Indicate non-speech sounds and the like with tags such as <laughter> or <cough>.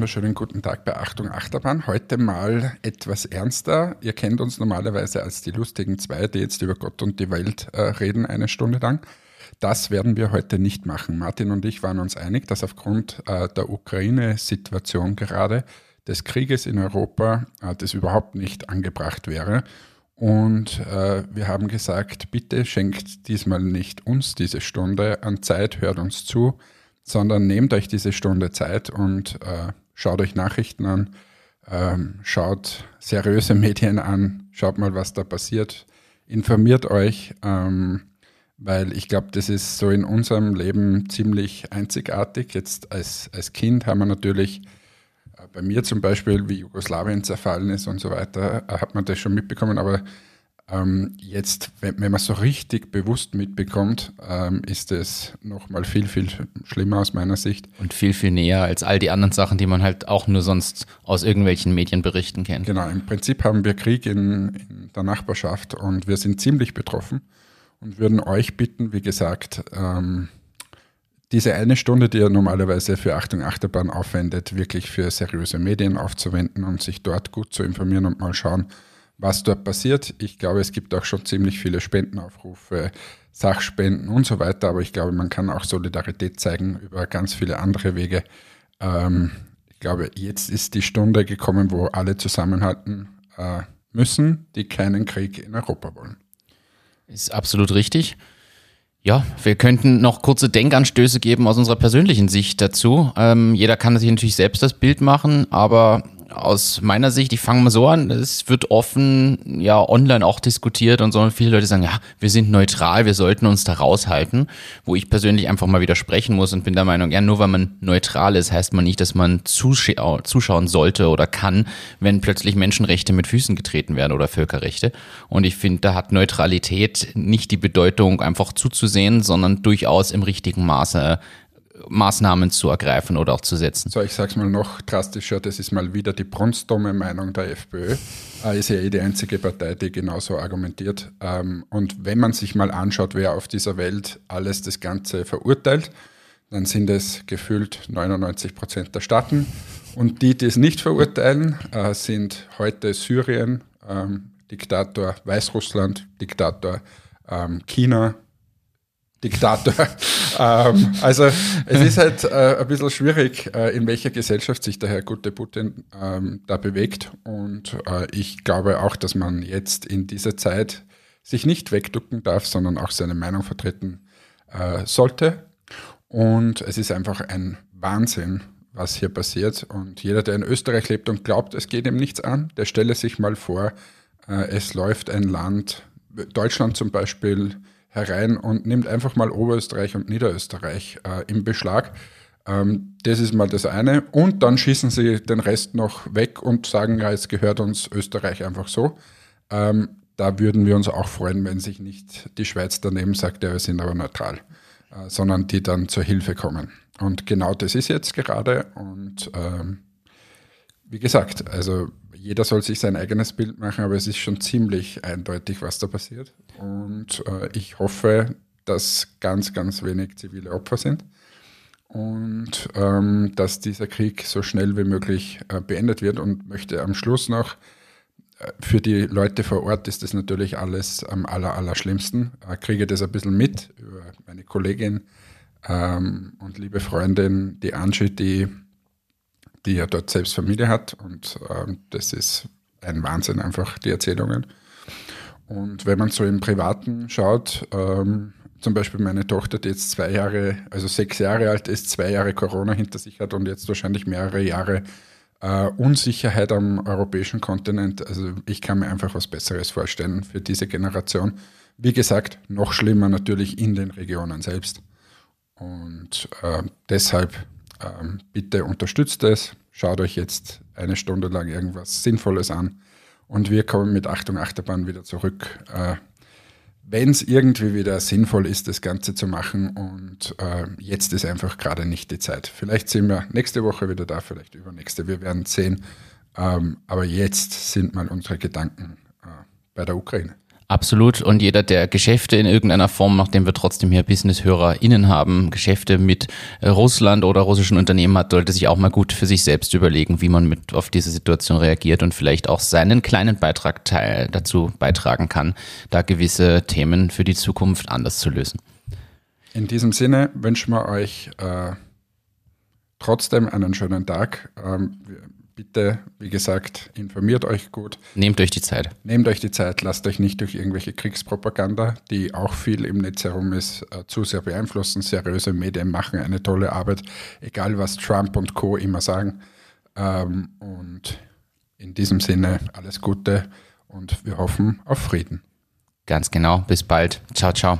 wunderschönen guten Tag bei Achtung Achterbahn. Heute mal etwas ernster. Ihr kennt uns normalerweise als die lustigen zwei, die jetzt über Gott und die Welt äh, reden, eine Stunde lang. Das werden wir heute nicht machen. Martin und ich waren uns einig, dass aufgrund äh, der Ukraine-Situation gerade des Krieges in Europa äh, das überhaupt nicht angebracht wäre. Und äh, wir haben gesagt, bitte schenkt diesmal nicht uns diese Stunde an Zeit, hört uns zu sondern nehmt euch diese Stunde Zeit und äh, schaut euch Nachrichten an, ähm, schaut seriöse <laughs> Medien an, schaut mal, was da passiert, informiert euch, ähm, weil ich glaube, das ist so in unserem Leben ziemlich einzigartig. Jetzt als, als Kind haben wir natürlich äh, bei mir zum Beispiel, wie Jugoslawien zerfallen ist und so weiter, äh, hat man das schon mitbekommen, aber ähm, jetzt, wenn, wenn man so richtig bewusst mitbekommt, ähm, ist es nochmal viel, viel schlimmer aus meiner Sicht. Und viel, viel näher als all die anderen Sachen, die man halt auch nur sonst aus irgendwelchen Medienberichten kennt. Genau, im Prinzip haben wir Krieg in, in der Nachbarschaft und wir sind ziemlich betroffen und würden euch bitten, wie gesagt, ähm, diese eine Stunde, die ihr normalerweise für Achtung Achterbahn aufwendet, wirklich für seriöse Medien aufzuwenden und sich dort gut zu informieren und mal schauen, was dort passiert. Ich glaube, es gibt auch schon ziemlich viele Spendenaufrufe, Sachspenden und so weiter, aber ich glaube, man kann auch Solidarität zeigen über ganz viele andere Wege. Ähm, ich glaube, jetzt ist die Stunde gekommen, wo alle zusammenhalten äh, müssen, die keinen Krieg in Europa wollen. Ist absolut richtig. Ja, wir könnten noch kurze Denkanstöße geben aus unserer persönlichen Sicht dazu. Ähm, jeder kann sich natürlich selbst das Bild machen, aber aus meiner Sicht, ich fange mal so an, es wird offen, ja, online auch diskutiert und so. Und viele Leute sagen, ja, wir sind neutral, wir sollten uns da raushalten. Wo ich persönlich einfach mal widersprechen muss und bin der Meinung, ja, nur weil man neutral ist, heißt man nicht, dass man zuschau zuschauen sollte oder kann, wenn plötzlich Menschenrechte mit Füßen getreten werden oder Völkerrechte. Und ich finde, da hat Neutralität nicht die Bedeutung, einfach zuzusehen, sondern durchaus im richtigen Maße Maßnahmen zu ergreifen oder auch zu setzen. So, ich sage es mal noch drastischer, das ist mal wieder die brunstdumme Meinung der FPÖ. Äh, ist ja eh die einzige Partei, die genauso argumentiert. Ähm, und wenn man sich mal anschaut, wer auf dieser Welt alles das Ganze verurteilt, dann sind es gefühlt 99 Prozent der Staaten. Und die, die es nicht verurteilen, äh, sind heute Syrien, ähm, Diktator Weißrussland, Diktator ähm, China, Diktator. Ähm, also es ist halt äh, ein bisschen schwierig, äh, in welcher Gesellschaft sich der Herr gute Putin ähm, da bewegt. Und äh, ich glaube auch, dass man jetzt in dieser Zeit sich nicht wegducken darf, sondern auch seine Meinung vertreten äh, sollte. Und es ist einfach ein Wahnsinn, was hier passiert. Und jeder, der in Österreich lebt und glaubt, es geht ihm nichts an, der stelle sich mal vor, äh, es läuft ein Land, Deutschland zum Beispiel, herein und nimmt einfach mal Oberösterreich und Niederösterreich äh, im Beschlag. Ähm, das ist mal das eine. Und dann schießen sie den Rest noch weg und sagen, ja, jetzt gehört uns Österreich einfach so. Ähm, da würden wir uns auch freuen, wenn sich nicht die Schweiz daneben sagt, ja, wir sind aber neutral, äh, sondern die dann zur Hilfe kommen. Und genau das ist jetzt gerade. Und ähm, wie gesagt, also jeder soll sich sein eigenes Bild machen, aber es ist schon ziemlich eindeutig, was da passiert. Und äh, ich hoffe, dass ganz, ganz wenig zivile Opfer sind und ähm, dass dieser Krieg so schnell wie möglich äh, beendet wird und möchte am Schluss noch, äh, für die Leute vor Ort ist das natürlich alles am aller, aller schlimmsten. Ich kriege das ein bisschen mit über meine Kollegin ähm, und liebe Freundin, die Angie, die die ja dort selbst Familie hat. Und ähm, das ist ein Wahnsinn, einfach die Erzählungen. Und wenn man so im Privaten schaut, ähm, zum Beispiel meine Tochter, die jetzt zwei Jahre, also sechs Jahre alt ist, zwei Jahre Corona hinter sich hat und jetzt wahrscheinlich mehrere Jahre äh, Unsicherheit am europäischen Kontinent. Also ich kann mir einfach was Besseres vorstellen für diese Generation. Wie gesagt, noch schlimmer natürlich in den Regionen selbst. Und äh, deshalb ähm, bitte unterstützt es, schaut euch jetzt eine Stunde lang irgendwas Sinnvolles an und wir kommen mit Achtung Achterbahn wieder zurück. Äh, wenn es irgendwie wieder sinnvoll ist, das Ganze zu machen und äh, jetzt ist einfach gerade nicht die Zeit. Vielleicht sind wir nächste Woche wieder da, vielleicht übernächste, wir werden sehen. Ähm, aber jetzt sind mal unsere Gedanken äh, bei der Ukraine. Absolut. Und jeder, der Geschäfte in irgendeiner Form, nachdem wir trotzdem hier Business-HörerInnen haben, Geschäfte mit äh, Russland oder russischen Unternehmen hat, sollte sich auch mal gut für sich selbst überlegen, wie man mit auf diese Situation reagiert und vielleicht auch seinen kleinen Beitrag teil, dazu beitragen kann, da gewisse Themen für die Zukunft anders zu lösen. In diesem Sinne wünschen wir euch äh, trotzdem einen schönen Tag. Ähm, bitte, wie gesagt, informiert euch gut. Nehmt euch die Zeit. Nehmt euch die Zeit, lasst euch nicht durch irgendwelche Kriegspropaganda, die auch viel im Netz herum ist, äh, zu sehr beeinflussen. Seriöse Medien machen eine tolle Arbeit, egal was Trump und Co. immer sagen. Ähm, und in diesem Sinne alles Gute und wir hoffen auf Frieden. Ganz genau. Bis bald. Ciao, ciao.